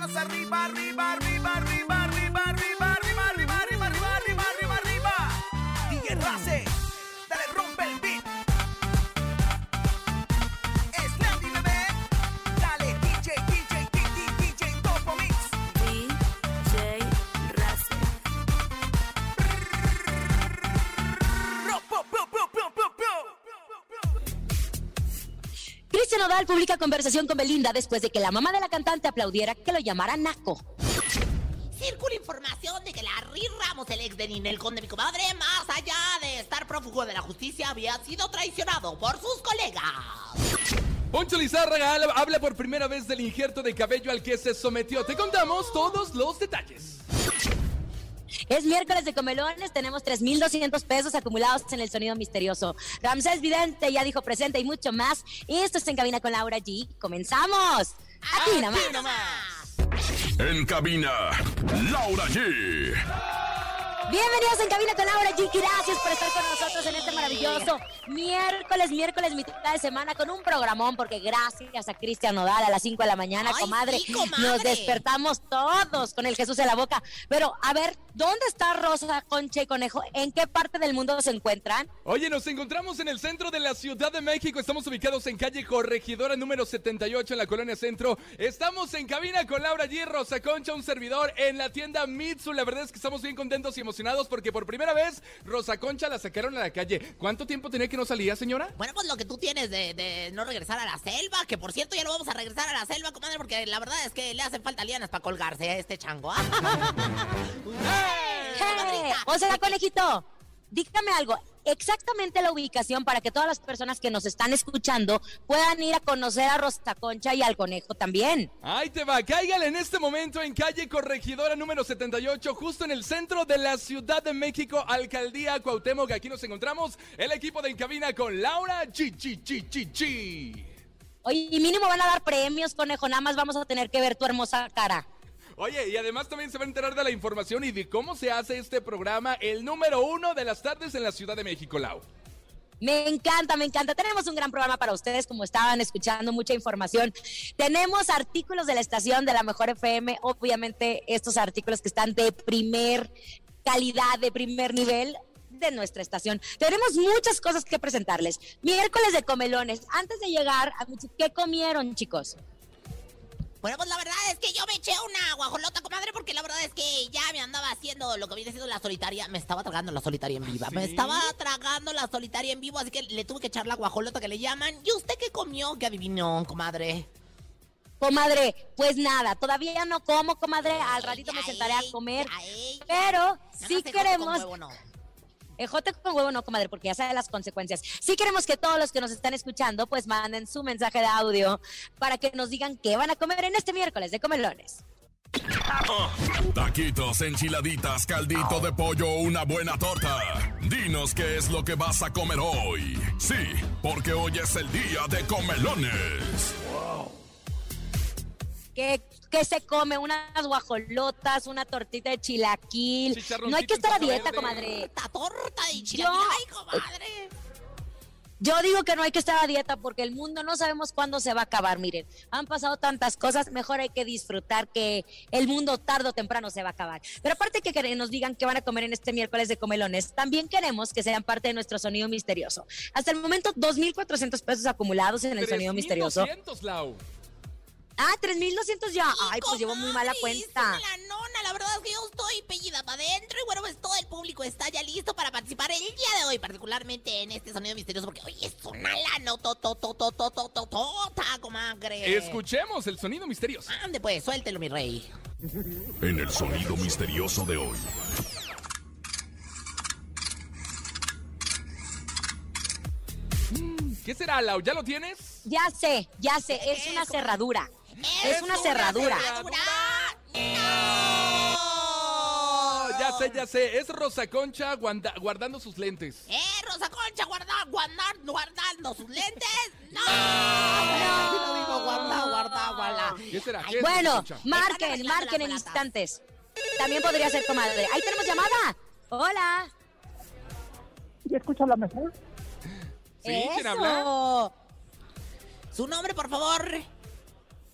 manos arriba, arriba, arriba, arriba, arriba, arriba, arriba, arriba, arriba, arriba, arriba, arriba, arriba. Nodal publica conversación con Belinda después de que la mamá de la cantante aplaudiera que lo llamara Naco. Circula información de que Larry Ramos, el ex de Ninel Conde, mi comadre, más allá de estar prófugo de la justicia, había sido traicionado por sus colegas. Poncho Lizárraga habla- habla por primera vez del injerto de cabello al que se sometió. Te contamos todos los detalles. Es miércoles de comelones, tenemos 3.200 pesos acumulados en el sonido misterioso. Ramsés Vidente ya dijo presente y mucho más. Esto está en cabina con Laura G. ¡Comenzamos! Aquí nomás. En cabina, Laura G. Bienvenidos en Cabina con Laura G. Gracias por estar con nosotros en este maravilloso miércoles, miércoles, mitad de semana con un programón, porque gracias a Cristian Nodal a las 5 de la mañana, Ay, comadre, sí, comadre. nos despertamos todos con el Jesús en la boca. Pero, a ver, ¿dónde está Rosa, Concha y Conejo? ¿En qué parte del mundo se encuentran? Oye, nos encontramos en el centro de la Ciudad de México. Estamos ubicados en calle Corregidora número 78 en la colonia Centro. Estamos en cabina con Laura G. Rosa Concha, un servidor en la tienda Mitsu. La verdad es que estamos bien contentos y emocionados porque por primera vez Rosa Concha la sacaron a la calle. ¿Cuánto tiempo tenía que no salía, señora? Bueno, pues lo que tú tienes de, de no regresar a la selva, que por cierto ya no vamos a regresar a la selva, comadre, porque la verdad es que le hacen falta lianas para colgarse a este chango. ¡Eh, ¡Hey! comadrita! O sea, conejito, dígame algo. Exactamente la ubicación para que todas las personas que nos están escuchando puedan ir a conocer a Rosa Concha y al conejo también. Ahí te va, cáigale en este momento en calle Corregidora número 78, justo en el centro de la Ciudad de México, Alcaldía Cuauhtémoc. Aquí nos encontramos el equipo de Encabina con Laura Chi Chi Chi Chi Chi. Oye, y mínimo van a dar premios, conejo. Nada más vamos a tener que ver tu hermosa cara. Oye, y además también se va a enterar de la información y de cómo se hace este programa, el número uno de las tardes en la Ciudad de México, Lau. Me encanta, me encanta. Tenemos un gran programa para ustedes, como estaban escuchando, mucha información. Tenemos artículos de la estación de la Mejor FM, obviamente estos artículos que están de primer calidad, de primer nivel de nuestra estación. Tenemos muchas cosas que presentarles. Miércoles de comelones. Antes de llegar, ¿qué comieron, chicos? Bueno, pues la verdad es que yo me eché una guajolota, comadre, porque la verdad es que ya me andaba haciendo lo que viene siendo la solitaria. Me estaba tragando la solitaria en viva. Me ¿Sí? estaba tragando la solitaria en vivo, así que le tuve que echar la guajolota que le llaman. ¿Y usted qué comió? ¿Qué adivinó, comadre? Comadre, pues nada, todavía no como, comadre. Al ratito me sentaré a comer. ay. Pero sí más ejote con queremos huevo, no. Ejote con huevo no, comadre, porque ya sabe las consecuencias. Sí queremos que todos los que nos están escuchando, pues manden su mensaje de audio para que nos digan qué van a comer en este miércoles de comelones. Taquitos, enchiladitas, caldito de pollo, una buena torta. Dinos qué es lo que vas a comer hoy. Sí, porque hoy es el día de comelones. ¿Qué, qué se come? Unas guajolotas, una tortita de chilaquil. No hay que estar a dieta, verde. comadre. Esta torta y Yo- chilaquil. Ay, comadre. Yo digo que no hay que estar a dieta porque el mundo no sabemos cuándo se va a acabar. Miren, han pasado tantas cosas, mejor hay que disfrutar que el mundo tarde o temprano se va a acabar. Pero aparte que nos digan qué van a comer en este miércoles de comelones, también queremos que sean parte de nuestro sonido misterioso. Hasta el momento, 2.400 pesos acumulados en el sonido misterioso. Lau. Ah, 3.200 ya. Ay, pues llevo muy mala cuenta. La nona, la verdad es que yo estoy pellida para adentro y bueno, pues todo el público está ya listo para participar el día de hoy, particularmente en este sonido misterioso, porque hoy es una lana tota, comadre. Escuchemos el sonido misterioso. Ande pues, suéltelo, mi rey. En el sonido misterioso de hoy. ¿Qué será, Lau? ¿Ya lo tienes? Ya sé, ya sé, es una cerradura. Es, una cerradura. Ya sé, ya sé. Es Rosa Concha guardando sus lentes. ¿Eh? Rosa Concha guardando sus lentes. ¡No! ¿Qué será? bueno, marquen, marquen en instantes. También podría ser comadre. Ahí tenemos llamada. Hola. ¿Y escucha la mejor? ¿Sí? ¿Quién habla? Su nombre, por favor.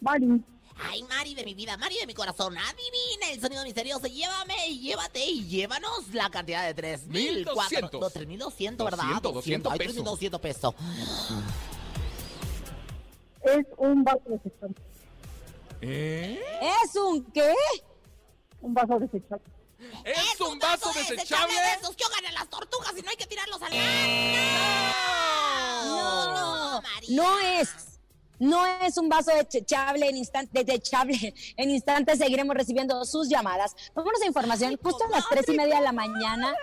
Mari. Ay, Mari de mi vida, Mari de mi corazón, adivina el sonido misterioso. Llévame, llévate y llévanos la cantidad de 3.400. No, 3.200, ¿verdad? 200, 200 Ay, 3.200 pesos. Es un vaso desechable. ¿Eh? ¿Es un qué? Un vaso desechable. ¿Es, un vaso, desechable? de esos que a las tortugas y no hay que tirarlos al mar. No, no, no, no es. No es un vaso desechable en instante, desechable. En instantes seguiremos recibiendo sus llamadas. Vámonos a información. Justo a las tres y media de la mañana,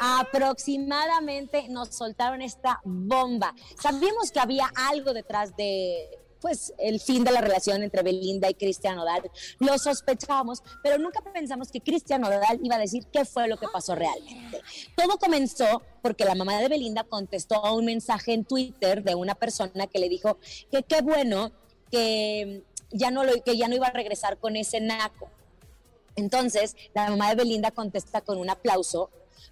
aproximadamente nos soltaron esta bomba. Sabíamos que había algo detrás de pues el fin de la relación entre Belinda y Cristian Nodal. Lo sospechábamos, pero nunca pensamos que Cristian Nodal iba a decir qué fue lo que pasó realmente. Todo comenzó porque la mamá de Belinda contestó a un mensaje en Twitter de una persona que le dijo que qué bueno que ya no lo, que ya no iba a regresar con ese naco. Entonces, la mamá de Belinda contesta con un aplauso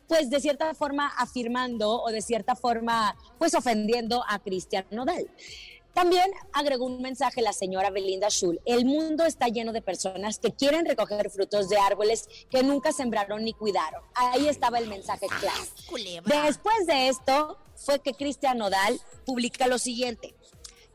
pues de cierta forma afirmando o de cierta forma pues ofendiendo a Cristian Nodal. También agregó un mensaje la señora Belinda Schul. El mundo está lleno de personas que quieren recoger frutos de árboles que nunca sembraron ni cuidaron. Ahí estaba el mensaje claro. Después de esto fue que Cristian Nodal publica lo siguiente.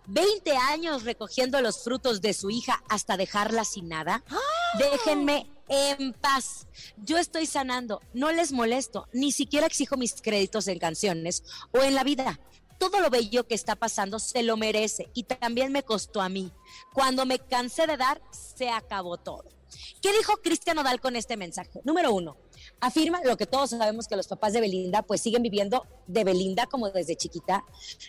20 años recogiendo los frutos de su hija hasta dejarla sin nada. ¡Ah! Déjenme en paz. Yo estoy sanando, no les molesto, ni siquiera exijo mis créditos en canciones o en la vida todo lo bello que está pasando se lo merece y también me costó a mí. Cuando me cansé de dar, se acabó todo. ¿Qué dijo Cristian Nodal con este mensaje? Número uno, afirma lo que todos sabemos que los papás de Belinda pues siguen viviendo de Belinda como desde chiquita.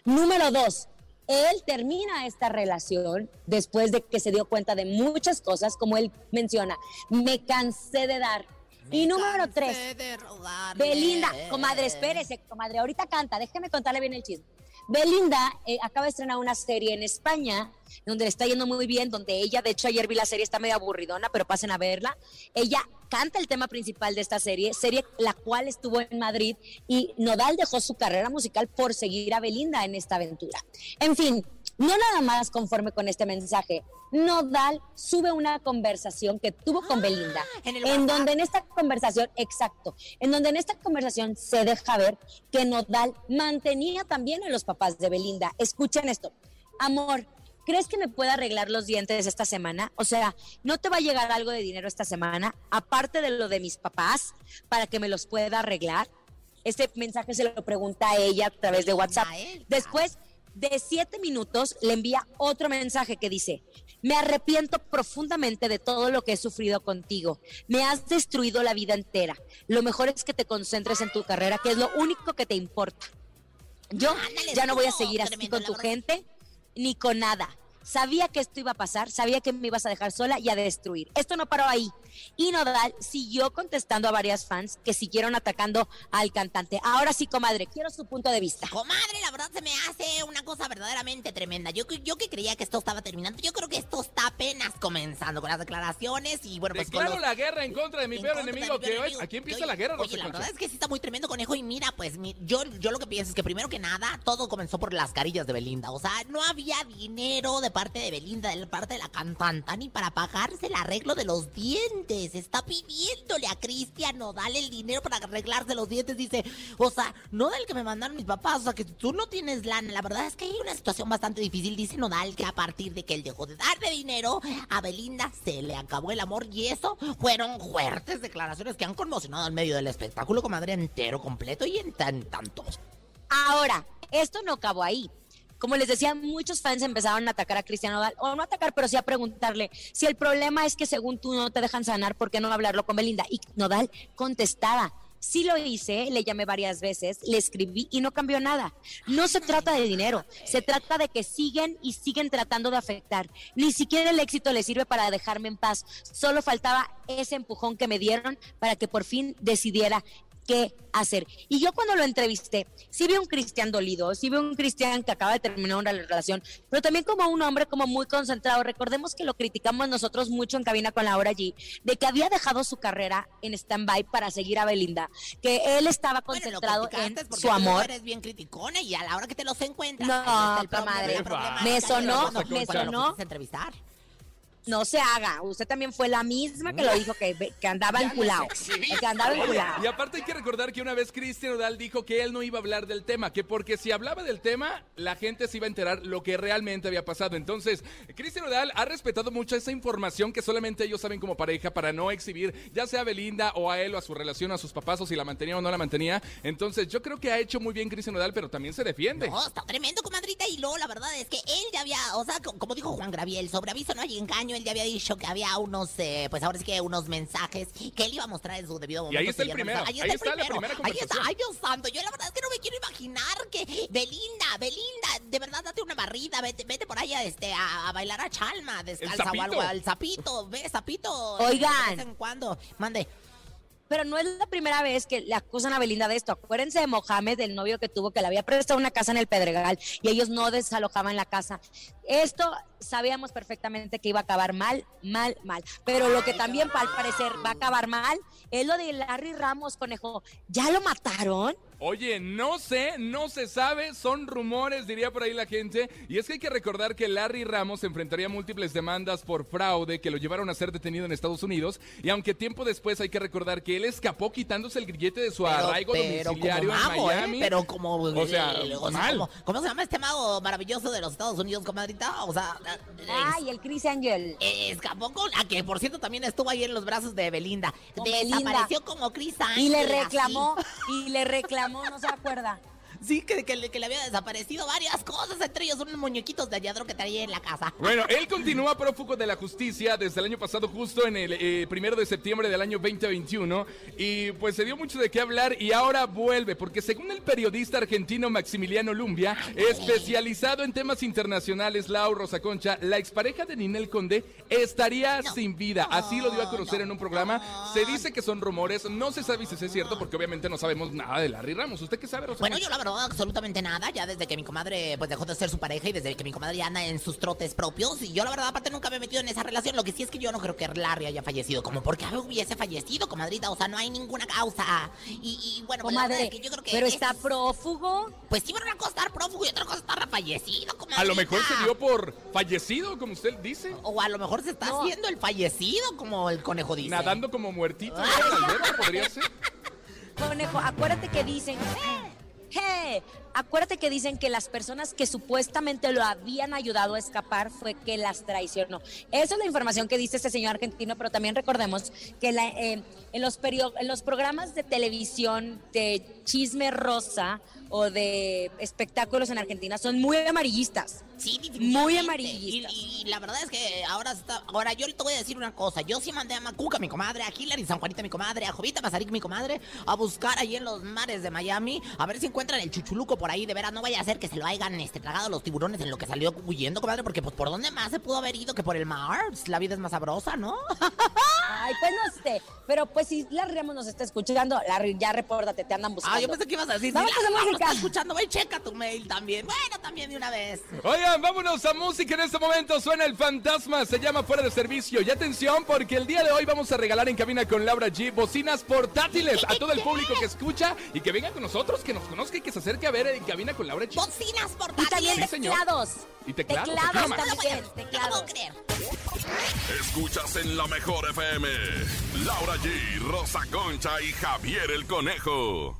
Número dos, él termina esta relación después de que se dio cuenta de muchas cosas, como él menciona, me cansé de dar. y número tres, Belinda, comadre, espérese, comadre, ahorita canta, déjeme contarle bien el chisme. Belinda eh, acaba de estrenar una serie en España donde le está yendo muy bien, donde ella, de hecho ayer vi la serie, está medio aburridona, pero pasen a verla. Ella canta el tema principal de esta serie, serie la cual estuvo en Madrid y Nodal dejó su carrera musical por seguir a Belinda en esta aventura. En fin, no nada más conforme con este mensaje, Nodal sube una conversación que tuvo con ah, Belinda, en, donde en esta conversación, exacto, en donde en esta conversación se deja ver que Nodal mantenía también a los papás de Belinda. Escuchen esto, amor, ¿crees que me pueda arreglar los dientes esta semana? O sea, ¿no te va a llegar algo de dinero esta semana, aparte de lo de mis papás, para que me los pueda arreglar? Este mensaje se lo pregunta a ella a través de WhatsApp. Después de siete minutos le envía otro mensaje que dice, me arrepiento profundamente de todo lo que he sufrido contigo. Me has destruido la vida entera. Lo mejor es que te concentres en tu carrera, que es lo único que te importa. Yo ya no voy a seguir así con tu gente ni con nada. Sabía que esto iba a pasar, sabía que me ibas a dejar sola y a destruir. Esto no paró ahí. Y Nodal siguió contestando a varias fans que siguieron atacando al cantante. Ahora sí, comadre, quiero su punto de vista. Comadre, la verdad se me hace una cosa verdaderamente tremenda. Yo, yo que creía que esto estaba terminando, yo creo que esto está apenas comenzando con las declaraciones y bueno, pues con Declaro los- la guerra en contra de mi en peor enemigo, mi peor que hoy, enemigo. aquí empieza Oye, la guerra, Oye, la verdad es que sí está muy tremendo, conejo. Y mira, pues mi- yo, yo lo que pienso es que primero que nada, todo comenzó por las carillas de Belinda. O sea, no había dinero de parte de Belinda, de parte de la cantante, ni para pagarse el arreglo de los dientes. Está pidiéndole a Cristian Nodal el dinero para arreglarse los dientes. Dice, o sea, no del que me mandaron mis papás, o sea, que tú no tienes lana. La verdad es que hay una situación bastante difícil. Dice Nodal que a partir de que él dejó de darle dinero a Belinda, se le acabó el amor. Y eso fueron fuertes declaraciones que han conmocionado al medio del espectáculo, comadre, entero, completo y en tan tantos. Ahora, esto no acabó ahí. Como les decía, muchos fans empezaron a atacar a Cristian Nodal, o no atacar, pero sí a preguntarle si el problema es que según tú no te dejan sanar, ¿por qué no hablarlo con Belinda? Y Nodal contestaba, sí lo hice, le llamé varias veces, le escribí y no cambió nada. No se trata de dinero, se trata de que siguen y siguen tratando de afectar. Ni siquiera el éxito les sirve para dejarme en paz. Solo faltaba ese empujón que me dieron para que por fin decidiera qué hacer. Y yo cuando lo entrevisté, sí veo un Cristian dolido, sí veo un Cristian que acaba de terminar una relación, pero también como un hombre como muy concentrado. Recordemos que lo criticamos nosotros mucho en cabina con la hora allí, de que había dejado su carrera en stand-by para seguir a Belinda, que él estaba Bueno, concentrado en su tú amor. eres bien criticona y a la hora que te los encuentras. No, está el problema, comadre. Me sonó, me sonó. entrevistar. No se haga, usted también fue la misma que lo dijo, que, que andaba enculado, que andaba enculado. Y aparte hay que recordar que una vez Cristian Odal dijo que él no iba a hablar del tema, que porque si hablaba del tema, la gente se iba a enterar lo que realmente había pasado. Entonces, Cristian Odal ha respetado mucho esa información que solamente ellos saben como pareja para no exhibir, ya sea a Belinda o a él o a su relación, a sus papás, o si la mantenía o no la mantenía. Entonces, yo creo que ha hecho muy bien Cristian Odal, pero también se defiende. No, está tremendo, comadrita. Y luego, la verdad es que él ya había, o sea, co- como dijo Juan Graviel, sobre aviso no hay engaño. Él ya había dicho que había unos, eh, pues ahora sí que unos mensajes que él iba a mostrar en su debido momento. ahí está el primero, está- ahí está la primero. primera Ahí está, ay Dios santo. Yo la verdad es que no me quiero imaginar que Belinda, Belinda, de verdad date una barrida, vete, vete por allá este, a, a bailar a Chalma, descalza o algo, al sapito, ve, sapito. Oigan. De vez en cuando, mande. Pero no es la primera vez que le acusan a Belinda de esto. Acuérdense de Mohamed, el novio que tuvo, que le había prestado una casa en el Pedregal y ellos no desalojaban la casa. Esto sabíamos perfectamente que iba a acabar mal, mal, mal. Pero lo que también al parecer va a acabar mal es lo de Larry Ramos, conejo. ¿Ya lo mataron? Oye, no sé, no se sabe, son rumores, diría por ahí la gente. Y es que hay que recordar que Larry Ramos enfrentaría múltiples demandas por fraude que lo llevaron a ser detenido en Estados Unidos. Y aunque tiempo después hay que recordar que él escapó quitándose el grillete de su arraigo domiciliario como mago, en ¿eh? Miami. Pero como... O sea, mal. como- ¿Cómo se llama este mago maravilloso de los Estados Unidos, comadrita? O sea... Ay, el Chris Angel. Escapó con... A que, por cierto, también estuvo ahí en los brazos de Belinda. Con Desapareció Belinda. como Chris Y le Angel, así. reclamó, y le reclamó, no se acuerda. Sí, que, que le- que le había desaparecido varias cosas, entre ellos unos muñequitos de alladro que traía en la casa. Bueno, él continúa prófugo de la justicia desde el año pasado, justo en el eh, primero de septiembre del año 2021. Y pues se dio mucho de qué hablar y ahora vuelve, porque según el periodista argentino Maximiliano Lumbia, especializado en temas internacionales, Lau Rosa Concha, la expareja de Ninel Conde estaría sin vida. Así lo dio a conocer en un programa. Se dice que son rumores, no se sabe si es cierto, porque obviamente no sabemos nada de Larry Ramos. ¿Usted qué sabe, Rosa Bueno, Concha? yo la verdad absolutamente nada, ya desde que mi comadre pues dejó de ser su pareja y desde que mi comadre ya anda en sus trotes propios y yo la verdad aparte nunca me he metido en esa relación, lo que sí es que yo no creo que Larry haya fallecido, como porque hubiese fallecido, comadrita, o sea, no hay ninguna causa. Y, y bueno, pues, es que yo creo que pero es- está prófugo. Pues sí, pero una cosa estar prófugo y otra cosa estar fallecido, comadrita. A lo mejor se dio por fallecido, como usted dice. O a lo mejor se está No. haciendo el fallecido, como el conejo dice. Nadando como muertito podría ser. Conejo, acuérdate que dicen, ¡eh! Acuérdate que dicen que las personas que supuestamente lo habían ayudado a escapar fue que las traicionó. Esa es la información que dice este señor argentino, pero también recordemos que la- eh, en, los en los programas de televisión de chisme rosa o de espectáculos en Argentina son muy amarillistas. Sí, Muy amarillistas. Y, y la verdad es que ahora está. Ahora yo te voy a decir una cosa. Yo sí mandé a Macuca, mi comadre, a Hillary, San Juanita, mi comadre, a Jovita Mazarik, mi comadre, a buscar ahí en los mares de Miami, a ver si encuentran el chuchuluco por ahí, de veras, no vaya a ser que se lo hayan este, tragado los tiburones en lo que salió huyendo, comadre, porque pues por dónde más se pudo haber ido que por el mar. La vida es más sabrosa, ¿no? Ay, pues no sé. Pero pues si Larry Ramos nos está escuchando, Larry, ya repórtate, te andan buscando. Ah, yo pensé que ibas a decir, Vamos si a música. está escuchando, ve, checa tu mail también. Bueno, también de una vez. Oigan, vámonos a música. En este momento suena el fantasma. Se llama Fuera de Servicio. Y atención, porque el día de hoy vamos a regalar en cabina con Laura G bocinas portátiles a todo el público que escucha y que venga con nosotros, que nos conozca y que se acerque a ver en cabina con Laura G. Bocinas Y portátiles. también Sí, señor. teclados. Y teclados, Teclados No también, no creer. Escuchas en la mejor FM. Laura G, Rosa Concha y Javier el Conejo.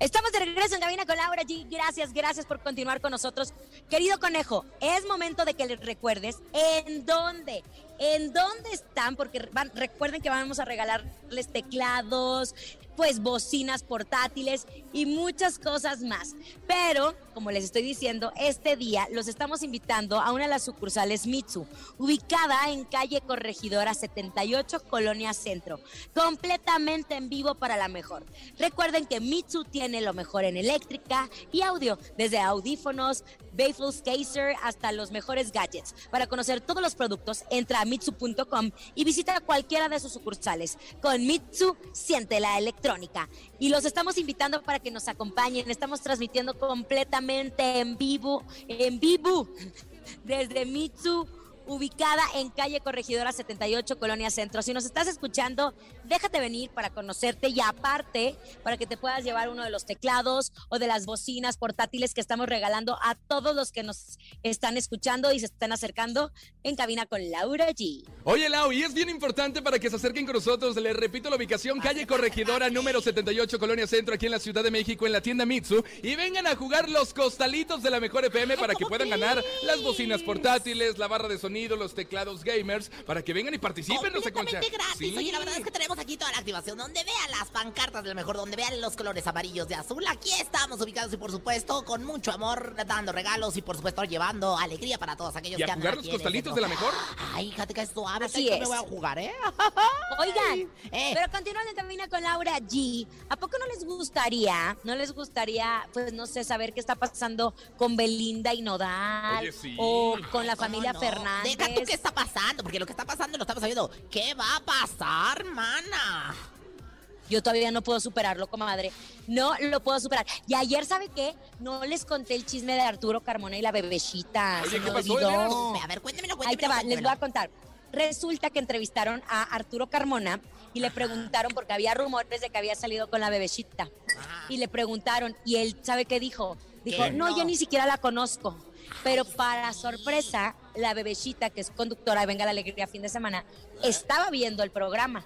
Estamos de regreso en cabina con Laura G. Gracias, gracias por continuar con nosotros. Querido conejo, es momento de que les recuerdes en dónde, en dónde están, porque recuerden que vamos a regalarles teclados, pues bocinas portátiles y muchas cosas más. Pero, como les estoy diciendo, este día los estamos invitando a una de las sucursales Mitsu, ubicada en calle Corregidora 78, Colonia Centro, completamente en vivo para la mejor. Recuerden que Mitsu tiene lo mejor en eléctrica y audio, desde audífonos, Bayful Caser hasta los mejores gadgets. Para conocer todos los productos, entra a mitsu.com y visita cualquiera de sus sucursales. Con Mitsu, siente la electrónica. Y los estamos invitando para que nos acompañen. Estamos transmitiendo completamente en vivo, en vivo, desde Mitsu ubicada en calle Corregidora 78, Colonia Centro. Si nos estás escuchando, déjate venir para conocerte y aparte para que te puedas llevar uno de los teclados o de las bocinas portátiles que estamos regalando a todos los que nos están escuchando y se están acercando en cabina con Laura G. Oye, Lau, y es bien importante para que se acerquen con nosotros. Les repito la ubicación, calle Corregidora, número 78, Colonia Centro, aquí en la Ciudad de México, en la tienda Mitsu. Y vengan a jugar los costalitos de la Mejor FM para que ¿cómo puedan ganar las bocinas portátiles, la barra de sonido, los teclados gamers, para que vengan y participen, no se gratis. Sí. Oye, la verdad es que tenemos aquí toda la activación. Donde vean las pancartas de lo mejor, donde vean los colores amarillos de azul. Aquí estamos ubicados y, por supuesto, con mucho amor, dando regalos y, por supuesto, llevando alegría para todos aquellos ¿Y a que andan jugar los el costalitos de la mejor? Ay, fíjate que es suave. Así yo es. me voy a jugar, ¿eh? Oigan, Eh. pero continuando en cabina con Laura G, ¿a poco no les gustaría, no les gustaría, pues no sé, saber qué está pasando con Belinda y Nodal Oye, sí. o con la ¿Cómo familia no? Fernández? Deja tú qué está pasando, porque lo que está pasando lo estamos sabiendo. ¿Qué va a pasar, mana? Yo todavía no puedo superarlo, comadre. No lo puedo superar. Y ayer, ¿sabe qué? No les conté el chisme de Arturo Carmona y la bebecita. Oye, Se ¿qué me pasó, olvidó. A ver, cuéntemelo, Ahí cuéntemelo. te va, les voy a contar. Resulta que entrevistaron a Arturo Carmona y le preguntaron, porque había rumores de que había salido con la bebecita. Y le preguntaron, y él, ¿sabe qué dijo? Dijo, ¿Qué? no, No. yo ni siquiera la conozco. Pero para sorpresa, la bebecita, que es conductora de Venga la Alegría fin de semana, estaba viendo el programa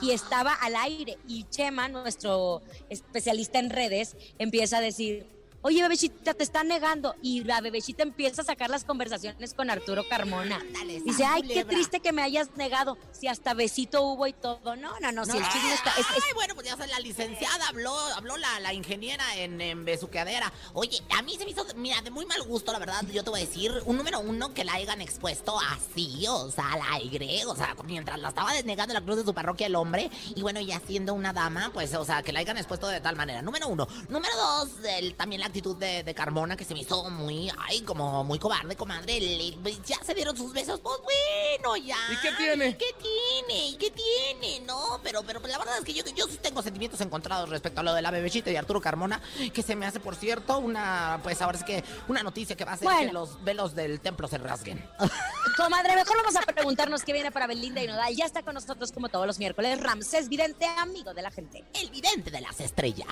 y estaba al aire. Y Chema, nuestro especialista en redes, empieza a decir, oye, bebecita, te están negando. Y la bebecita empieza a sacar las conversaciones con Arturo Carmona. Ándale, Dice, ay, qué culebra". triste que me hayas negado. Si hasta besito hubo y todo. No, no, no, si el chisme está... es- es- Ay, bueno, pues ya sé, la licenciada habló, habló la, la ingeniera en, en besuqueadera. Oye, a mí se me hizo, mira, de muy mal gusto, la verdad, yo te voy a decir, un número uno que la hayan expuesto así, o sea, al aire, o sea, mientras la estaba desnegando la cruz de su parroquia el hombre, y bueno, ya siendo una dama, pues, o sea, que la hayan expuesto de tal manera. Número uno. Número dos, el- también la actitud de, de Carmona, que se me hizo muy, ay, como muy cobarde, comadre. Le- ya se dieron sus besos, pues bueno, ya. ¿Y qué tiene? ¿Y qué tiene? ¿Y qué tiene? No, pero, pero la verdad es que yo, yo sí tengo sentimientos encontrados respecto a lo de la bebecita y Arturo Carmona, que se me hace, por cierto, una, pues ahora es que una noticia que va a hacer Bueno. que los velos del templo se rasguen. Comadre, mejor vamos a preguntarnos qué viene para Belinda y Nodal. Ya está con nosotros como todos los miércoles Ramsés Vidente, amigo de la gente. El vidente de las estrellas.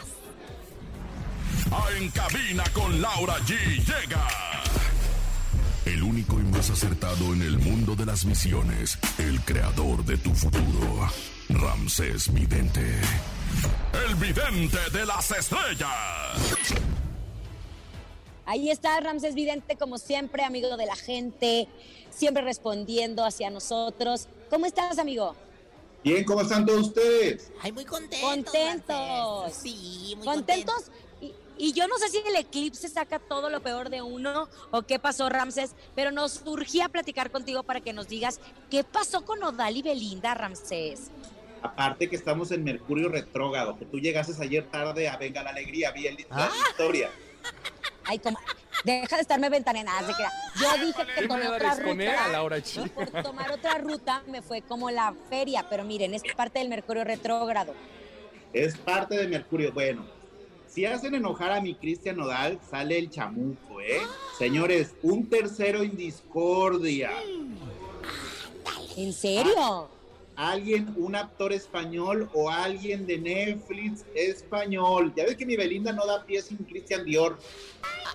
Ah, En cabina con Laura G. Llega. El único y más acertado en el mundo de las visiones. El creador de tu futuro. Ramsés Vidente. El vidente de las estrellas. Ahí está Ramsés Vidente, como siempre, amigo de la gente, siempre respondiendo hacia nosotros. ¿Cómo estás, amigo? Bien, ¿cómo están todos ustedes? Ay, muy contentos. Contentos. Ramsés. Sí, muy ¿Contentos? Y, y yo no sé si el eclipse saca todo lo peor de uno o qué pasó, Ramsés, pero nos surgía platicar contigo para que nos digas qué pasó con Odal y Belinda, Ramsés. Aparte que estamos en Mercurio retrógrado, que tú llegases ayer tarde a Venga la Alegría, vi el- la Ah. historia. Ay, como, deja de estarme ventaneando. se crea. Yo dije que ¿Qué tomé me otra a ruta. Laura G? y por tomar otra ruta me fue como la feria, pero miren, es parte del Mercurio retrógrado. Es parte de Mercurio. Bueno, si hacen enojar a mi Cristian Nodal, sale el chamuco, ¿eh? Señores, un tercero en discordia. ¿En serio? Alguien, un actor español o alguien de Netflix español. Ya ves que mi Belinda no da pie sin Cristian Dior.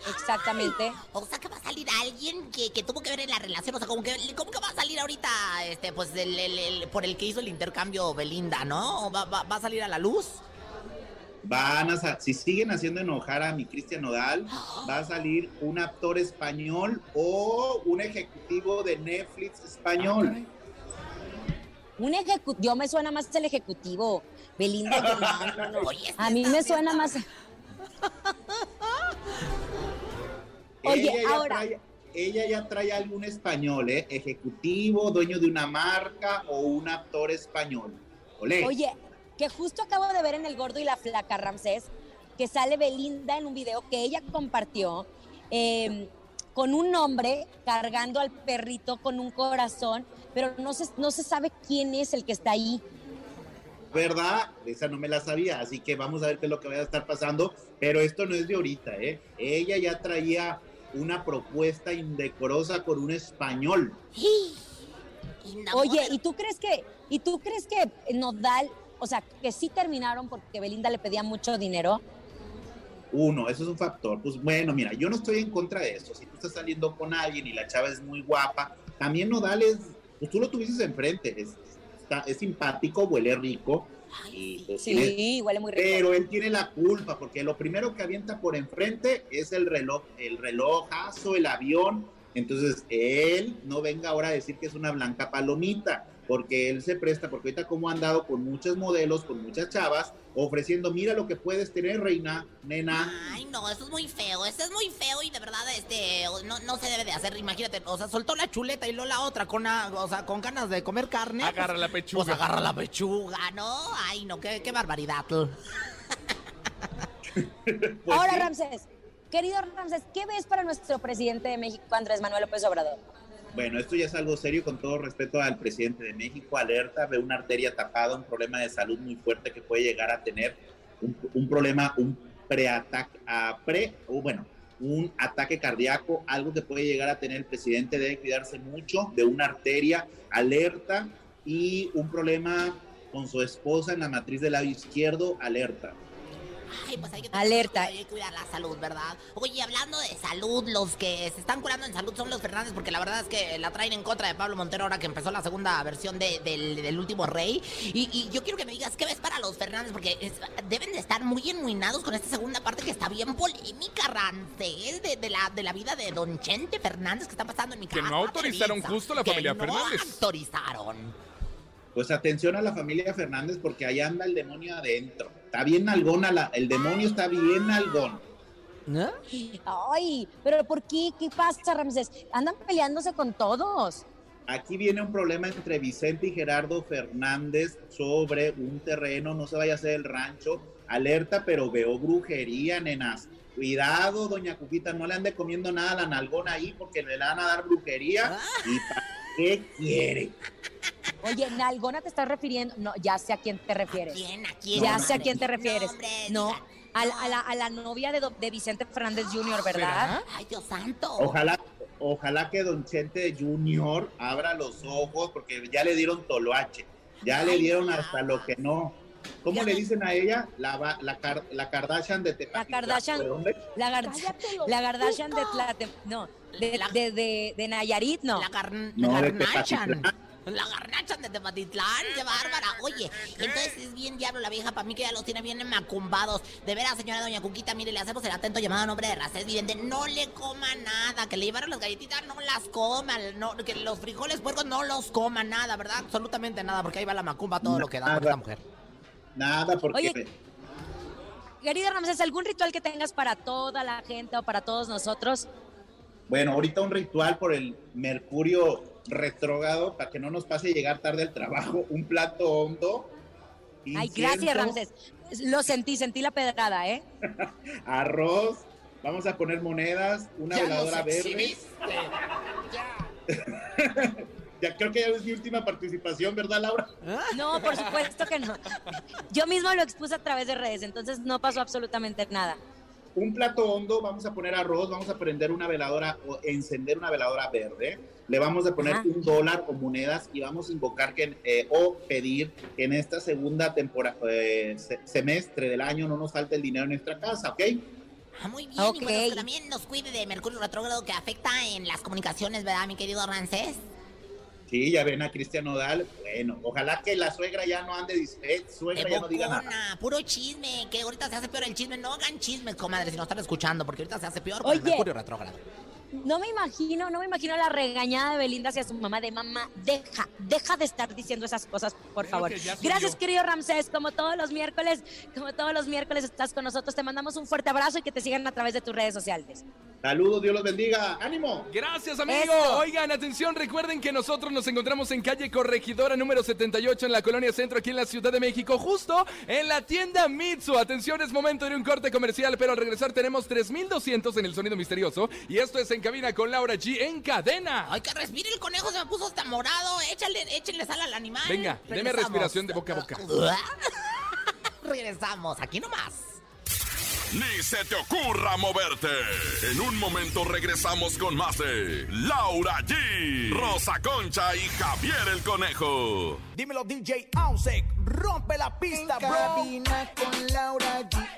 Exactamente. O sea que va a salir alguien que, que tuvo que ver en la relación. O sea, como que, ¿cómo que va a salir ahorita, este, pues, el, el- el- por el que hizo el intercambio Belinda, ¿no? ¿O va, va- va a salir a la luz? Van a si siguen haciendo enojar a mi Cristian Nodal, va a salir un actor español o un ejecutivo de Netflix español. Un ejecutivo, yo me suena más el ejecutivo. Belinda, yo no, no, no. Oye, A mí me suena más. Oye, ella ya ahora- trae, ella ya trae algún español, ¿eh? Ejecutivo, dueño de una marca o un actor español. Olé. Oye, que justo acabo de ver en El Gordo y la Flaca, Ramsés, que sale Belinda en un video que ella compartió eh, con un hombre cargando al perrito con un corazón, pero no se, no se sabe quién es el que está ahí. ¿Verdad? Esa no me la sabía, así que vamos a ver qué es lo que va a estar pasando. Pero esto no es de ahorita, ¿eh? Ella ya traía una propuesta indecorosa con un español. Oye, ¿y tú crees que, y tú crees que Nodal, o sea, que sí terminaron porque Belinda le pedía mucho dinero? Uno, eso es un factor. Pues bueno, mira, yo no estoy en contra de eso. Si tú estás saliendo con alguien y la chava es muy guapa, también Nodal es, pues tú lo tuviste enfrente, es, está- es simpático, huele rico. Y, pues, tiene- Sí, huele muy rico. pero él tiene la culpa, porque lo primero que avienta por enfrente es el reloj, el relojazo, el avión. Entonces, él no venga ahora a decir que es una blanca palomita, porque él se presta, porque ahorita como ha andado con muchos modelos, con muchas chavas, ofreciendo, mira lo que puedes tener, reina, nena. Ay, no, eso es muy feo, eso es muy feo y de verdad, este, no, no se debe de hacer, imagínate, o sea, soltó la chuleta y luego la otra con, a- o sea, con ganas de comer carne. Agarra la Pues pechuga. agarra la pechuga, ¿no? Ay, no, qué, qué barbaridad. Pues Ahora, sí. Ramsés, querido Ramsés, ¿qué ves para nuestro presidente de México, Andrés Manuel López Obrador? Bueno, esto ya es algo serio, con todo respeto al presidente de México, alerta de una arteria tapada, un problema de salud muy fuerte que puede llegar a tener un, un problema, un preataque, pre, o bueno, un ataque cardíaco, algo que puede llegar a tener el presidente, debe cuidarse mucho de una arteria, alerta, y un problema con su esposa en la matriz del labio izquierdo, alerta. Ay, pues hay que Alerta. Hay que cuidar la salud, ¿verdad? Oye, hablando de salud, los que se están curando en salud son los Fernández, porque la verdad es que la traen en contra de Pablo Montero ahora que empezó la segunda versión de- del, del último rey. Y, y yo quiero que me digas qué ves para los Fernández, porque es- deben de estar muy enmuinados con esta segunda parte que está bien polémica, Rancés, de, de la, de la vida de Don Chente Fernández que está pasando en mi Que casa. no autorizaron justo la Que familia no Fernández. autorizaron. Pues atención a la familia Fernández porque allá anda el demonio adentro. Está bien nalgona, la- el demonio está bien nalgón. Ay, pero ¿por qué? ¿Qué pasa, Ramsés? Andan peleándose con todos. Aquí viene un problema entre Vicente y Gerardo Fernández sobre un terreno, no se vaya a hacer el rancho. Alerta, pero veo brujería, nenas. Cuidado, doña Cuquita, no le ande comiendo nada a la nalgona ahí porque le van a dar brujería. ¿Y para qué quiere? Oye, Nalgona te estás refiriendo. No, ya sé a quién te refieres. ¿Quién? ¿A quién? Ya No, sé a quién te refieres. No, a la, a la- a la novia de, Vicente Fernández Jr., ¿verdad? Ay, Dios santo. Ojalá, ojalá que Don Chente Junior abra los ojos porque ya le dieron toloache. Ya le dieron hasta lo que no. ¿Cómo Ya le dicen a ella? La, va- la, la Kardashian de Tepatitlán. Kardashian. ¿De dónde? La, gar- la Kardashian de. Tlate- no, de, La- de, de, de Nayarit, no. La, gar- No, la de garnachan. La de Tepatitlán, qué bárbara. Oye, entonces es bien diablo la vieja para mí que ya los tiene bien macumbados. De veras, señora doña Cuquita, mire, le hacemos el atento llamado a nombre de Racés Vidente. No le coma nada, que le llevaron las galletitas, no las coma. No, que los frijoles puercos no los coma, nada, ¿verdad? Absolutamente nada, porque ahí va la macumba todo lo que da por esta mujer. Nada, porque Oye, Querido Ramsés, ¿algún ritual que tengas para toda la gente o para todos nosotros? Bueno, ahorita un ritual por el Mercurio retrógrado para que no nos pase llegar tarde al trabajo, un plato hondo Ay, gracias, Ramsés. Lo sentí, sentí la pedrada, ¿eh? Arroz, vamos a poner monedas, una Ya veladora nos verde. exhibiste. Ya creo que ya es mi última participación, ¿verdad, Laura? No, por supuesto que no. Yo mismo lo expuse a través de redes, entonces no pasó absolutamente nada. Un plato hondo, vamos a poner arroz, vamos a prender una veladora o encender una veladora verde. Le vamos a poner Ajá. un dólar o monedas y vamos a invocar que eh, o pedir que en esta segunda temporada eh, se- semestre del año no nos falte el dinero en nuestra casa, ¿ok? Ah, muy bien, Ok. y bueno, que también nos cuide de Mercurio retrógrado que afecta en las comunicaciones, ¿verdad, mi querido Rancés? Sí, ya ven a Cristian Nodal. Bueno, ojalá que la suegra ya no ande, eh, suegra ya no diga nada. puro chisme, que ahorita se hace peor el chisme. No hagan chismes, comadre, si no están escuchando, porque ahorita se hace peor con el. Mercurio retrógrado. No me imagino, no me imagino la regañada de Belinda hacia su mamá de mamá. Deja, deja de estar diciendo esas cosas, por Creo favor. que. Gracias, querido Ramsés. Como todos los miércoles, como todos los miércoles estás con nosotros. Te mandamos un fuerte abrazo y que te sigan a través de tus redes sociales. Saludos, Dios los bendiga. ¡Ánimo! Gracias, amigo. Eso. Oigan, atención, recuerden que nosotros nos encontramos en calle Corregidora número 78 en la Colonia Centro, aquí en la Ciudad de México, justo en la tienda Mitsu. Atención, es momento de un corte comercial, pero al regresar tenemos 3200 en el sonido misterioso. Y esto es En Cabina con Laura G en cadena. Ay, que respire el conejo, se me puso hasta morado. Échale, échenle sal al animal. Venga, deme Regresamos. respiración de boca a boca. Regresamos, aquí nomás. Ni se te ocurra moverte. En un momento regresamos con más de Laura G, Rosa Concha y Javier el Conejo. Dímelo DJ Ausek, rompe la pista, bro. Cabina con Laura G.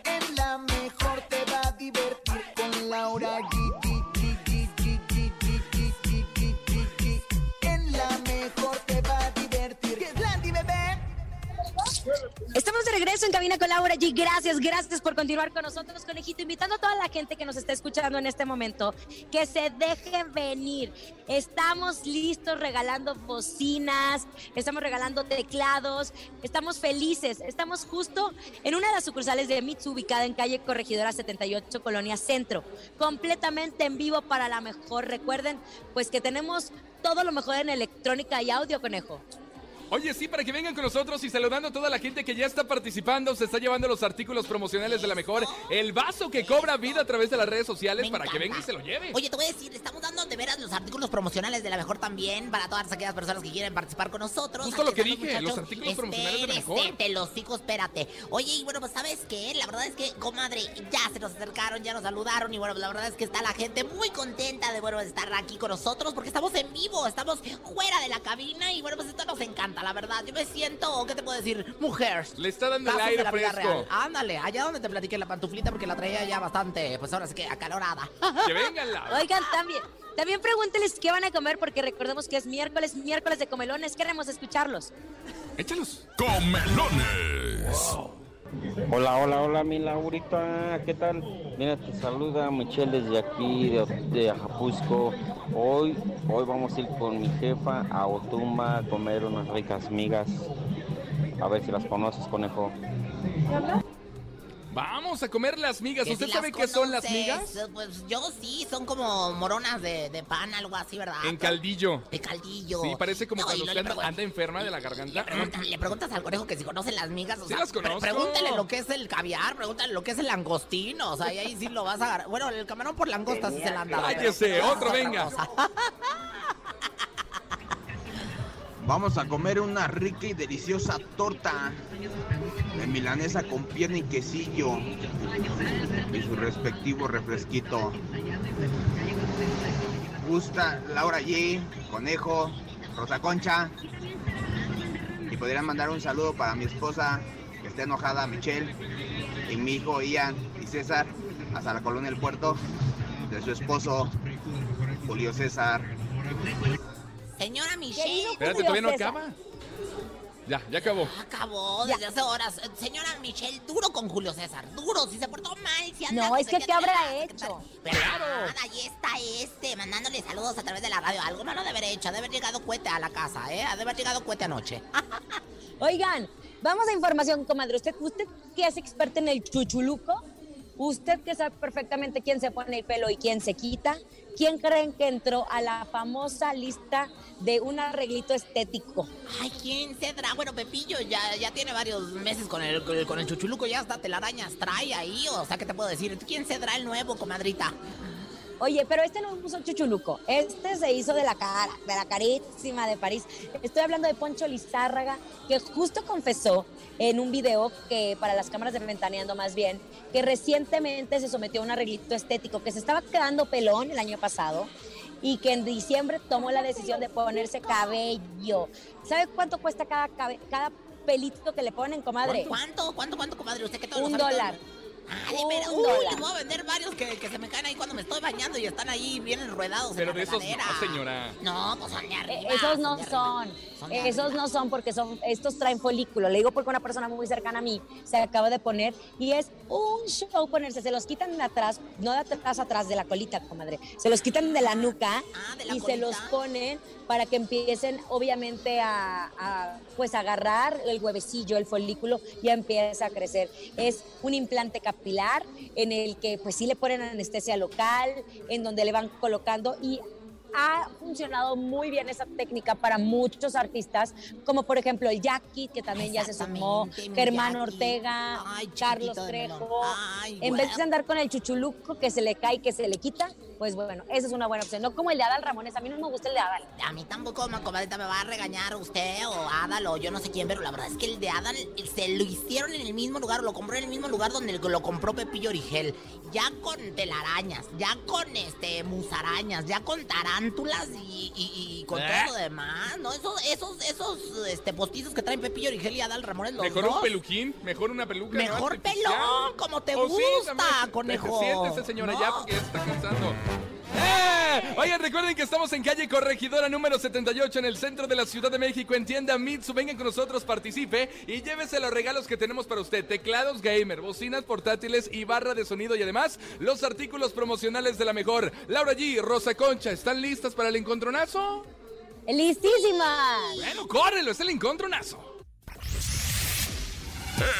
regreso en Cabina con Laura. Gracias, gracias por continuar con nosotros, conejito. Invitando a toda la gente que nos está escuchando en este momento que se deje venir. Estamos listos regalando bocinas, estamos regalando teclados, estamos felices. Estamos justo en una de las sucursales de Mitsu, ubicada en calle Corregidora 78, Colonia Centro. Completamente en vivo para la mejor. Recuerden, pues que tenemos todo lo mejor en electrónica y audio, conejo. Oye, sí, para que vengan con nosotros y saludando a toda la gente que ya está participando, se está llevando los artículos promocionales de la mejor, el vaso que cobra vida a través de las redes sociales para que venga y se lo lleve. Oye, te voy a decir, estamos dando de veras los artículos promocionales de la mejor también para todas aquellas personas que quieren participar con nosotros. Justo lo que dije, los artículos promocionales de la mejor. Te los digo, espérate. Oye, y bueno, pues sabes qué, la verdad es que, comadre, ya se nos acercaron, ya nos saludaron y bueno, pues la verdad es que está la gente muy contenta de bueno estar aquí con nosotros porque estamos en vivo, estamos fuera de la cabina y bueno, pues esto nos encanta, la verdad. Yo me siento, ¿qué te puedo decir? Mujer. Le está dando el aire la vida fresco. real. Ándale, allá donde te platiqué la pantuflita porque la traía ya bastante, pues ahora sí que acalorada. Que vengan la. Oigan, también, también pregúnteles qué van a comer porque recordemos que es miércoles, miércoles de comelones. Queremos escucharlos. Échalos. Comelones. Hola, hola, hola, mi Laurita, ¿qué tal? Mira, te saluda Michelle desde aquí, de, de. Hoy, hoy vamos a ir con mi jefa a Otumba a comer unas ricas migas. A ver si las conoces, conejo. Vamos a comer las migas. ¿Usted si sabe las qué son las migas? Pues yo sí, son como moronas de, de pan, algo así, ¿verdad? En caldillo. De caldillo. Sí, parece como No, cuando no usted anda, enferma de la garganta. Le preguntas, le preguntas al conejo que si conoce las migas, o Sí sea, las pre- conozco. pregúntale lo que es el caviar, pregúntale lo que es el langostino, o sea, y ahí sí lo vas a agarrar. Bueno, el camarón por langosta sí se la anda. Cállese, otro, venga. Vamos a comer una rica y deliciosa torta de milanesa con pierna y quesillo y su respectivo refresquito. Gusta Laura G, Conejo, Rosa Concha. Y podrían mandar un saludo para mi esposa que está enojada, Michelle, y mi hijo Ian y César, hasta la colonia del puerto, de su esposo, Julio César. Señora Michelle. Querido Espérate, Julio todavía no César. acaba. Ya, ya acabó. Acabó desde hace horas. Señora Michelle, duro con Julio César. Duro, si se portó mal, si anda No, no es que qué ¿qué habrá hecho? Pero nada, ahí está este, mandándole saludos a través de la radio. Algo no lo de haber hecho, ha de haber llegado cohete a la casa, ¿eh? Ha de haber llegado cohete anoche. Oigan, vamos a información, comadre. ¿Usted, usted que es experta en el chuchuluco, Usted que sabe perfectamente quién se pone el pelo y quién se quita, ¿quién creen que entró a la famosa lista de un arreglito estético? Ay, ¿quién cedrá? Bueno, Pepillo ya, ya tiene varios meses con el, con el, chuchuluco, ya hasta telarañas trae ahí, o sea, ¿qué te puedo decir? ¿Quién cedrá el nuevo, comadrita? Oye, pero este no puso chuchuluco, este se hizo de la cara, de la carísima de París. Estoy hablando de Poncho Lizárraga, que justo confesó en un video que para las cámaras de Ventaneando más bien, que recientemente se sometió a un arreglito estético, que se estaba quedando pelón el año pasado y que en diciembre tomó la decisión de ponerse cabello. ¿Sabe cuánto cuesta cada, cabe- cada pelito que le ponen, comadre? ¿Cuánto? ¿Cuánto, cuánto, comadre? ¿Usted que todo Un sabe Ah, veras. Un Uy, dólar. les voy a vender varios que, que se me caen ahí cuando me estoy bañando y están ahí bien enredados Pero en de la esos no, señora. No, pues son de Eh, arriba. Esos no son, Son de esos arriba. no son porque son, estos traen folículo. Le digo porque una persona muy cercana a mí se acaba de poner y es un show ponerse. Se los quitan de atrás, no de atrás atrás de la colita, comadre. Se los quitan de la nuca Ah, de la y se los ponen para que empiecen, obviamente, a, a, pues agarrar el huevecillo, el folículo, y empieza a crecer. Es un implante capilar en el que, pues sí le ponen anestesia local, en donde le van colocando y ha funcionado muy bien esa técnica para muchos artistas, como por ejemplo el Jackie, que también ya se sumó, Germán Jackie. Ortega, Ay, Carlos. Trejo. Ay, en vez de andar con el chuchuluco que se le cae y que se le quita, pues bueno, esa es una buena opción. No como el de Adal Ramones, a mí no me gusta el de Adal. A mí tampoco, ma comadrita, me va a regañar usted o Adal o yo no sé quién, pero la verdad es que el de Adal se lo hicieron en el mismo lugar, lo compró en el mismo lugar donde lo compró Pepillo Origel. Ya con telarañas, ya con este musarañas, ya con tarántulas y, y- y con ¿Eh? todo lo demás, ¿no? Esos, esos, esos este, postizos que traen Pepillo Origel y Adal Ramones, los Mejor dos. un peluquín, mejor una peluca. Mejor pelón, como te Oh, gusta, conejo. Siéntese, señora, ya No. porque ya se está cansando. ¡Eh! Oigan, recuerden que estamos en calle Corregidora número 78 en el centro de la Ciudad de México en tienda Mitsu. Vengan con nosotros, participe y llévese los regalos que tenemos para usted. Teclados gamer, bocinas portátiles y barra de sonido y además los artículos promocionales de la mejor. Laura G, Rosa Concha, ¿están listas para el encontronazo? ¡Listísima! Bueno, córrelo, es el encontronazo.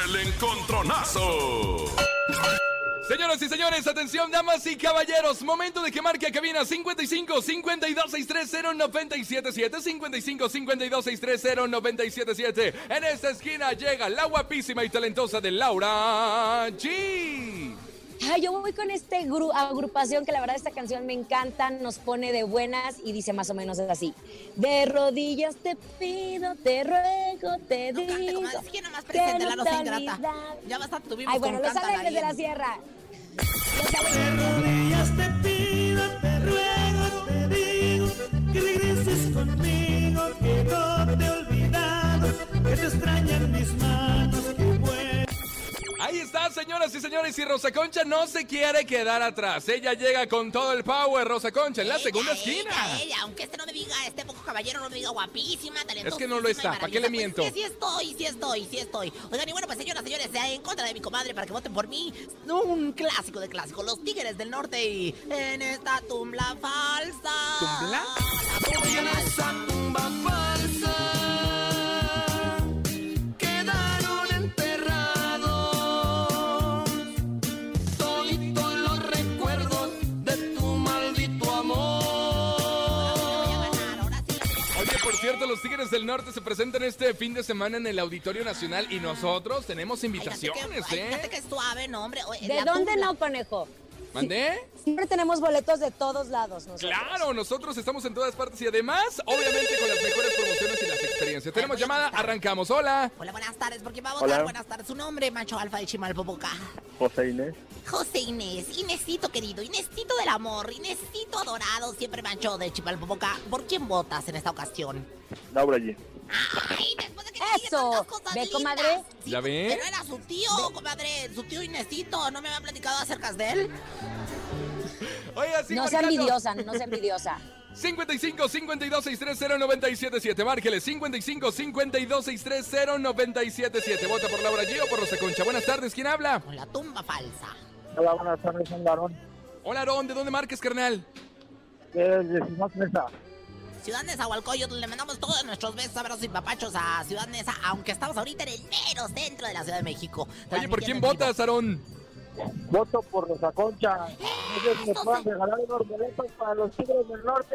El encontronazo. Señoras y señores, atención, damas y caballeros. Momento de que marque a cabina 55 52 630 977 55 52 630 977. En esta esquina llega la guapísima y talentosa de Laura G. Ay, yo voy con este gru- agrupación que la verdad esta canción me encanta, nos pone de buenas y dice más o menos así. De rodillas te pido, te ruego, te No cante, digo. comadre, sí que nomás que preséntela, no ingrata. Ya bastante tuvimos Ay, bueno, con los alegres de la en- sierra. rodillas te pido, te ruego, te digo que regreses conmigo, que no te he olvidado, que te extrañan mis manos. Ahí está, señoras y señores, y Rosa Concha no se quiere quedar atrás. Ella llega con todo el power, Rosa Concha, en la Ella, segunda esquina. Ella, aunque este no me diga, este poco caballero no me diga guapísima, talentosa. Es que no lo está, ¿para qué le miento? Pues, sí, sí estoy, sí estoy, sí estoy. Oigan, y bueno, pues señoras, señores, en contra de mi comadre para que voten por mí, un clásico de clásicos, los Tigres del Norte y en esta tumba falsa. ¿Tumbla? Y en esa tumba falsa por cierto, los Tigres del Norte se presentan este fin de semana en el Auditorio Nacional y nosotros tenemos invitaciones, Fíjate ¿eh? que suave, no, hombre. Oye, ¿De dónde no, conejo? ¿Mandé? Siempre tenemos boletos de todos lados. Nosotros. Claro, nosotros estamos en todas partes y además, obviamente, con las mejores promociones y las experiencias. Tenemos llamada, arrancamos. Hola. Hola, buenas tardes, porque va a Hola. votar. Buenas tardes. Su nombre, macho alfa de Chimalpopoca. José Inés. José Inés, Inésito querido, Inésito del amor, Inésito adorado, siempre mancho de Chimalpopoca. ¿Por quién votas en esta ocasión? Laura G. Ay, después de que Eso. cosas ¿Ve, comadre? Sí, ¿Ya ve? No era su tío, comadre, su tío Inésito, ¿no me había platicado acerca de él? Oiga, sí, No sea envidiosa, no sea envidiosa. 55 52 630 977. Márquele 55 52 630 977. Vota por Laura G o por Rosa Concha. Buenas tardes, ¿quién habla? Con la tumba falsa. Hola, buenas tardes, soy varón. Hola, Aarón, ¿de dónde marques, carnal? ¿Qué decimos Mesa? Ciudad Neza, Hualcoyotl, le mandamos todos nuestros besos, abrazos y papachos a Ciudad Neza, aunque estamos ahorita en el mero centro de la Ciudad de México. Oye, ¿por quién votas, Aarón? Voto por Rosa Concha. Me regalar unos boletos para los Tigres del Norte.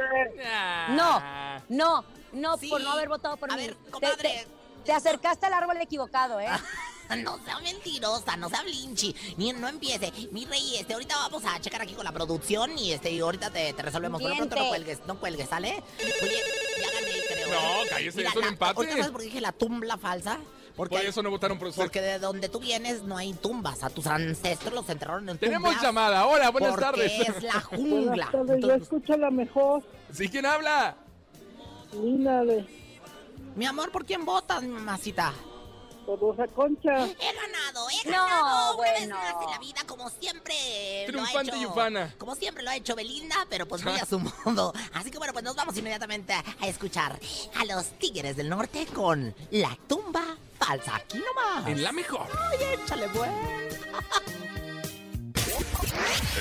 No, no, no, Sí. por no haber votado por A mí. ver, Te- comadre. te, te acercaste al árbol equivocado, ¿eh? No sea mentirosa, no sea blinchi, ni no empiece. Mi rey, este, ahorita vamos a checar aquí con la producción y este, y ahorita te, te resolvemos. Por lo pronto no cuelgues, no cuelgues, ¿sale? Oye, ya gané, creo. No, ¿eh? cállese, Mira, es un la- empate. Ahorita sabes por qué dije la tumba falsa. Porque, Por eso no votaron por usted. porque de donde tú vienes no hay tumbas. A tus ancestros los enterraron en Tenemos tumbas. llamada. Hola, buenas porque tardes. es la jungla. Buenas tardes, yo Entonces, escucho la mejor. ¿Sí quién habla? Lina de mi amor, ¿por quién votas, mi mamacita? Por Rosa Concha. He ganado, he No, ganado una vez bueno. más en la vida, como siempre Triunfante lo ha y ufana. Como siempre lo ha hecho Belinda, pero pues muy a su modo. Así que bueno, pues nos vamos inmediatamente a, a escuchar a los Tigres del Norte con La Tumba Falsa. Aquí nomás. En la mejor. Ay, échale, pues.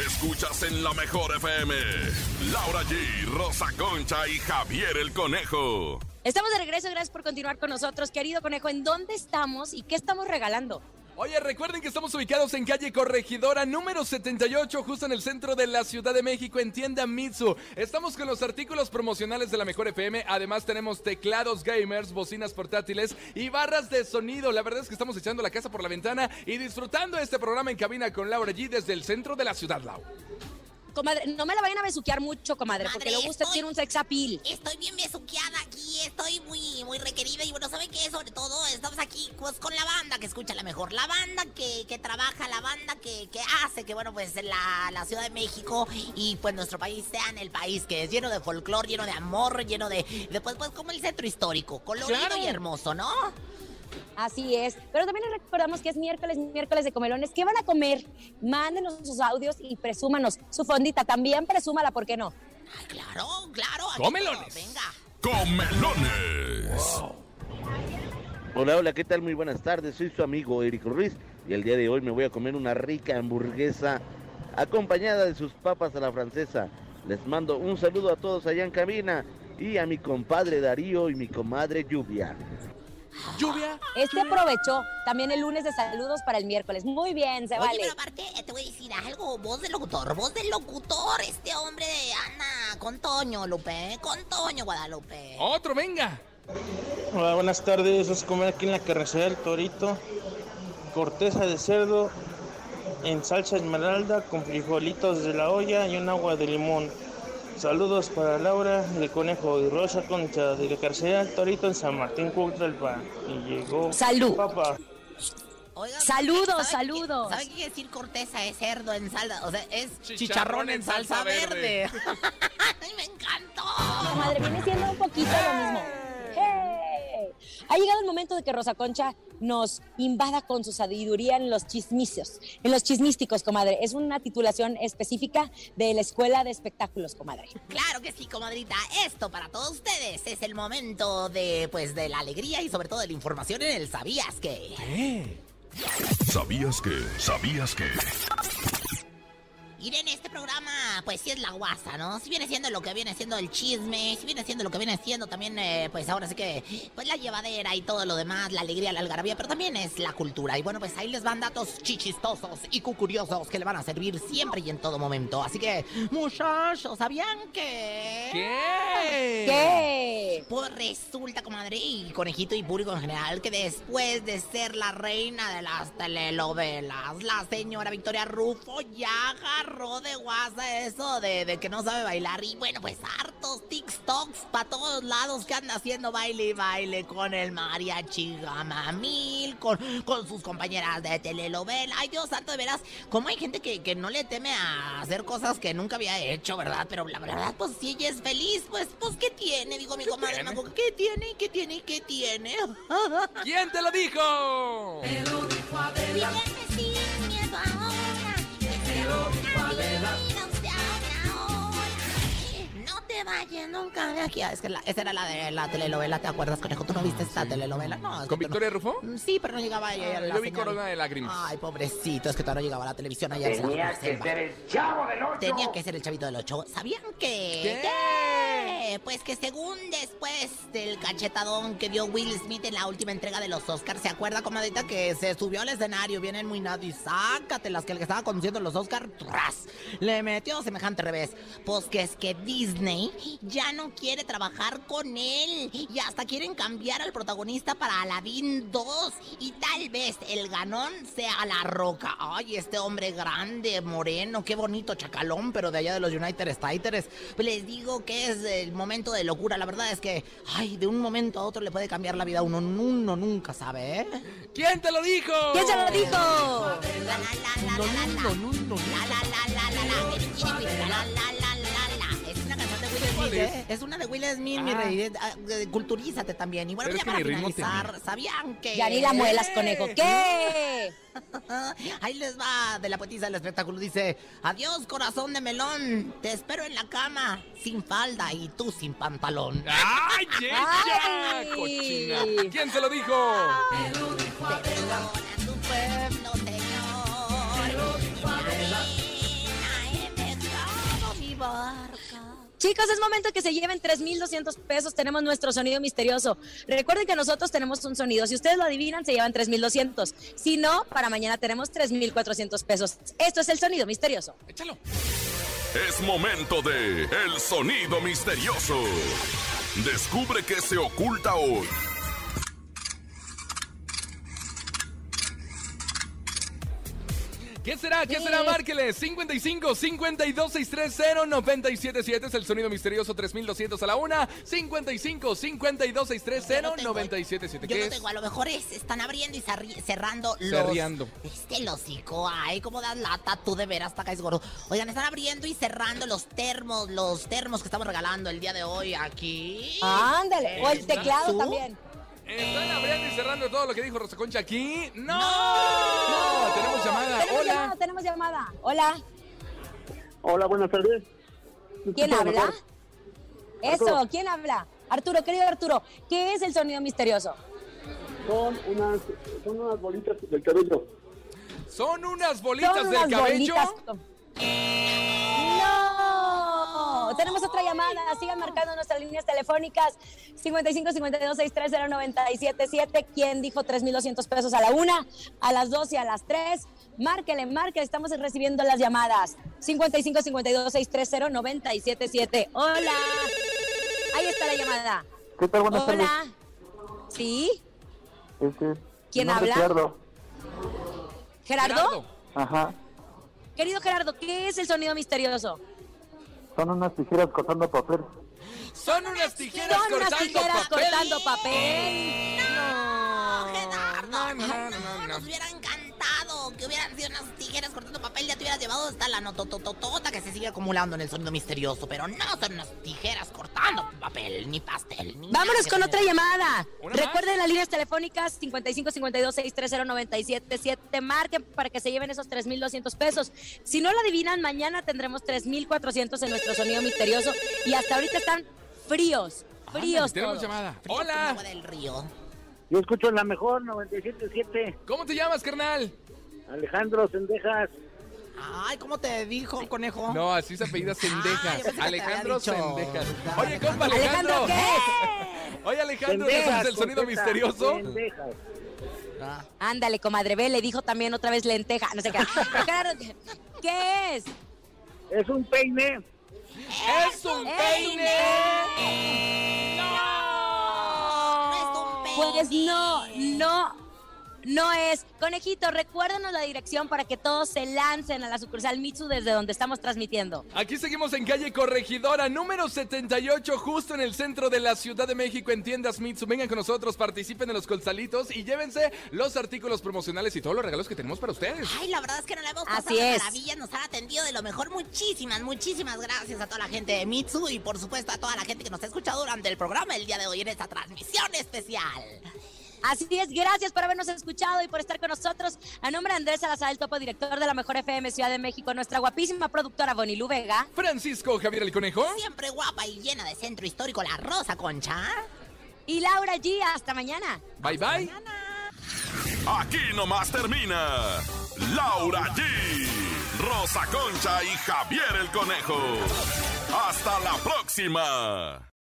Escuchas en la mejor FM. Laura G, Rosa Concha y Javier el Conejo. Estamos de regreso, gracias por continuar con nosotros. Querido conejo, ¿en dónde estamos y qué estamos regalando? Oye, recuerden que estamos ubicados en calle Corregidora número 78, justo en el centro de la Ciudad de México, en tienda Mitsu. Estamos con los artículos promocionales de la Mejor FM. Además, tenemos teclados gamers, bocinas portátiles y barras de sonido. La verdad es que estamos echando la casa por la ventana y disfrutando este programa en cabina con Laura G desde el centro de la ciudad, Lau. Comadre, no me la vayan a besuquear mucho, comadre, Madre, porque luego usted estoy- tiene un sex appeal. Estoy bien besuqueada estoy muy, muy requerida y bueno, ¿saben qué? Sobre todo estamos aquí pues con la banda que escucha la mejor, la banda que, que trabaja, la banda que, que hace que bueno pues la, la Ciudad de México y pues nuestro país sean el país que es lleno de folclor, lleno de amor, lleno de, de pues, pues como el centro histórico, colorido Claro. y hermoso, ¿no? Así es. Pero también les recordamos que es miércoles, miércoles de comelones. ¿Qué van a comer? Mándenos sus audios y presúmanos su fondita. También presúmala, ¿por qué no? Ay, claro, claro. Comelones. Venga. Comelones. Hola, hola, ¿qué tal? Muy buenas tardes. Soy su amigo Eric Ruiz y el día de hoy me voy a comer una rica hamburguesa acompañada de sus papas a la francesa. Les mando un saludo a todos allá en cabina y a mi compadre Darío y mi comadre Lluvia. Lluvia. Este aprovechó también el lunes de saludos para el miércoles. Muy bien, se Oye, vale. pero aparte, te voy a decir algo, voz de locutor, voz del locutor, este hombre anda con Toño, Lupe, eh, con Toño, Guadalupe. Otro, venga. Hola, buenas tardes. Vamos a comer aquí en la carnicería del Torito. Corteza de cerdo en salsa esmeralda con frijolitos de la olla y un agua de limón. Saludos para Laura, el conejo y Rosa Concha de la del Torito en San Martín, Cuauhtémoc. Y llegó Salud. papá. Oigan, Saludos, ¿saben qué- saludos. ¿Saben qué quiere decir corteza de cerdo en salsa? O sea, es Chicharrón chicharrón, en salsa, salsa verde. ¡Ay, me encantó! Comadre, viene siendo un poquito lo mismo. Ha llegado el momento de que Rosa Concha nos invada con su sabiduría en los chismicios, en los chismísticos, comadre. Es una titulación específica de la Escuela de Espectáculos, comadre. Claro que sí, comadrita. Esto para todos ustedes es el momento de, pues, de la alegría y sobre todo de la información en el ¿Sabías que? ¿Sabías que? ¿Sabías que? Ir en este programa, pues sí es la guasa, ¿no? Si viene siendo lo que viene siendo el chisme, si viene siendo lo que viene siendo también, eh, pues ahora sí que, pues la llevadera y todo lo demás, la alegría, la algarabía, pero también es la cultura. Y bueno, pues ahí les van datos chichistosos y cucuriosos que le van a servir siempre y en todo momento. Así que, muchachos, ¿sabían que? ¿Qué? ¿Qué? Pues resulta, comadre, y conejito y público en general, que después de ser la reina de las telenovelas, la señora Victoria Rufo ya agarró de guasa eso de, de que no sabe bailar. Y bueno, pues hartos TikToks para todos lados que anda haciendo baile y baile con el mariachi gamamil, con, con sus compañeras de telenovela. Ay, Dios santo, de veras, como hay gente que, que no le teme a hacer cosas que nunca había hecho, ¿verdad? Pero la verdad, pues si ella es feliz, pues, pues ¿qué tiene? Digo, mi comadre, tiene? Mago, ¿qué tiene? ¿Qué tiene? ¿Qué tiene? ¿Quién te lo dijo? No te vayas nunca de aquí. Es que la- esa era la de la telenovela, ¿te acuerdas, conejo? ¿Tú no viste esta telenovela? No. es que ¿Con no- Victoria Rufo? Mm, Sí, pero no llegaba ella. Ah, la yo vi señora. Corona de Lágrimas. Ay, pobrecito, es que todavía no llegaba a la televisión allá en Tenía que Selva. ser el chavo del ocho. Tenía que ser el chavito del 8. ¿Sabían que? ¿Qué? Oye, pues que según después del cachetadón que dio Will Smith en la última entrega de los Oscars, ¿se acuerda, comadita, que se subió al escenario bien muy y sácatelas que el que estaba conduciendo los Oscars, ¡tras! le metió semejante revés? Pues que es que Disney ya no quiere trabajar con él y hasta quieren cambiar al protagonista para Aladdin 2 y tal vez el ganón sea La Roca. Ay, este hombre grande, moreno, qué bonito chacalón, pero de allá de los United States. Les digo que es el momento de locura. La verdad es que, ay, de un momento a otro le puede cambiar la vida a uno. Uno nunca sabe, ¿eh? ¿Quién te lo dijo? ¿Quién se lo dijo? La la la la la la la la la la la la la la la es Smith, ¿eh? Es una de Will Smith, mi Ah. rey. Eh, ah, eh, Culturízate también. Y bueno, Pero ya para finalizar, ¿sabían que...? Ya ni la muelas, conejo. ¿Qué? Ahí les va de la poetisa del espectáculo. Dice, adiós corazón de melón, te espero en la cama, sin falda y tú sin pantalón. ¡Ay, ella! ¡Cochina! ¿Quién se lo dijo? Perdona tu pueblo, Chicos, es momento que se lleven 3,200 pesos. Tenemos nuestro sonido misterioso. Recuerden que nosotros tenemos un sonido. Si ustedes lo adivinan, se llevan 3,200. Si no, para mañana tenemos 3,400 pesos. Esto es el sonido misterioso. Échalo. Es momento de El Sonido Misterioso. Descubre qué se oculta hoy. ¿Qué será? ¿Qué será? Márqueles 55 52 630 977 es el sonido misterioso 3200 a la una. 55 52 630 Yo no tengo, 977 Yo ¿Qué no es? tengo, a lo mejor es, están abriendo y cerrando los... Cerriando. Este hocico, ay, cómo das lata, tú de veras, caes gordo. Oigan, están abriendo y cerrando los termos, los termos que estamos regalando el día de hoy aquí. Ándale. O el ¿Está teclado tú? también. ¿Están abriendo y cerrando todo lo que dijo Rosa Concha aquí? ¡No! Tenemos llamada. Tenemos Hola. llamada, tenemos llamada. Hola. Hola, buenas tardes. ¿Quién habla? Eso, Arturo. ¿quién habla? Arturo, querido Arturo, ¿qué es el sonido misterioso? Son unas, son unas bolitas del cabello. ¿Son unas bolitas Son del unas cabello? bolitas Tenemos otra llamada. Sigan marcando nuestras líneas telefónicas 55 52 630 977. ¿Quién dijo 3,200 pesos a la una, a las dos y a las tres? Márquele, márquele. Estamos recibiendo las llamadas 55 52 630 977. Hola. Ahí está la llamada. ¿Qué tal? Buenas tardes. Hola. ¿Sí? Este, ¿Quién habla? Gerardo. ¿Gerardo? Ajá. Querido Gerardo, ¿qué es el sonido misterioso? Son unas tijeras cortando papel. Son unas tijeras Son unas cortando tijeras papel. cortando papel. No, Gerardo, no, no, no, no, no. Que hubieran sido unas tijeras cortando papel, ya te hubieras llevado hasta la notototota que se sigue acumulando en el sonido misterioso, pero no son unas tijeras cortando papel, ni pastel, ni Vámonos con otra llamada. Recuerden las líneas telefónicas 55 52 630 977. Marquen para que se lleven esos 3,200 pesos. Si no lo adivinan, mañana tendremos 3,400 en nuestro sonido misterioso. Y hasta ahorita están fríos. Fríos. Tenemos llamada. Hola. del río. Yo escucho la mejor 97.7. ¿Cómo te llamas, carnal? Alejandro Sendejas. Ay, ¿cómo te dijo, conejo? No, así se apellida Ah, Sendejas. Alejandro. Sendejas. Oye, compa, Alejandro. Alejandro, ¿qué? Oye, Alejandro, ¿qué es el sonido contesta, misterioso? Sendejas. Ándale, comadre B, le dijo también otra vez lenteja. No sé qué. ¿qué- ¿Qué es? Es un peine. ¡Es un ¡Es peine! No es un peine. Pues no, no, no es. Conejito, recuérdanos la dirección para que todos se lancen a la sucursal Mitsu desde donde estamos transmitiendo. Aquí seguimos en calle Corregidora, número 78, justo en el centro de la Ciudad de México, en tiendas Mitsu. Vengan con nosotros, participen en los colsalitos y llévense los artículos promocionales y todos los regalos que tenemos para ustedes. Ay, la verdad es que no la hemos Así pasado de es. maravilla, nos han atendido de lo mejor. Muchísimas, muchísimas gracias a toda la gente de Mitsu y por supuesto a toda la gente que nos ha escuchado durante el programa el día de hoy en esta transmisión especial. Así es, gracias por habernos escuchado y por estar con nosotros. A nombre de Andrés Salazar, el topo director de la Mejor FM Ciudad de México, nuestra guapísima productora Bonilu Vega. Francisco Javier el Conejo. Siempre guapa y llena de centro histórico, la Rosa Concha. Y Laura G, hasta mañana. Bye bye. Aquí nomás termina Laura G, Rosa Concha y Javier el Conejo. Hasta Hasta la próxima.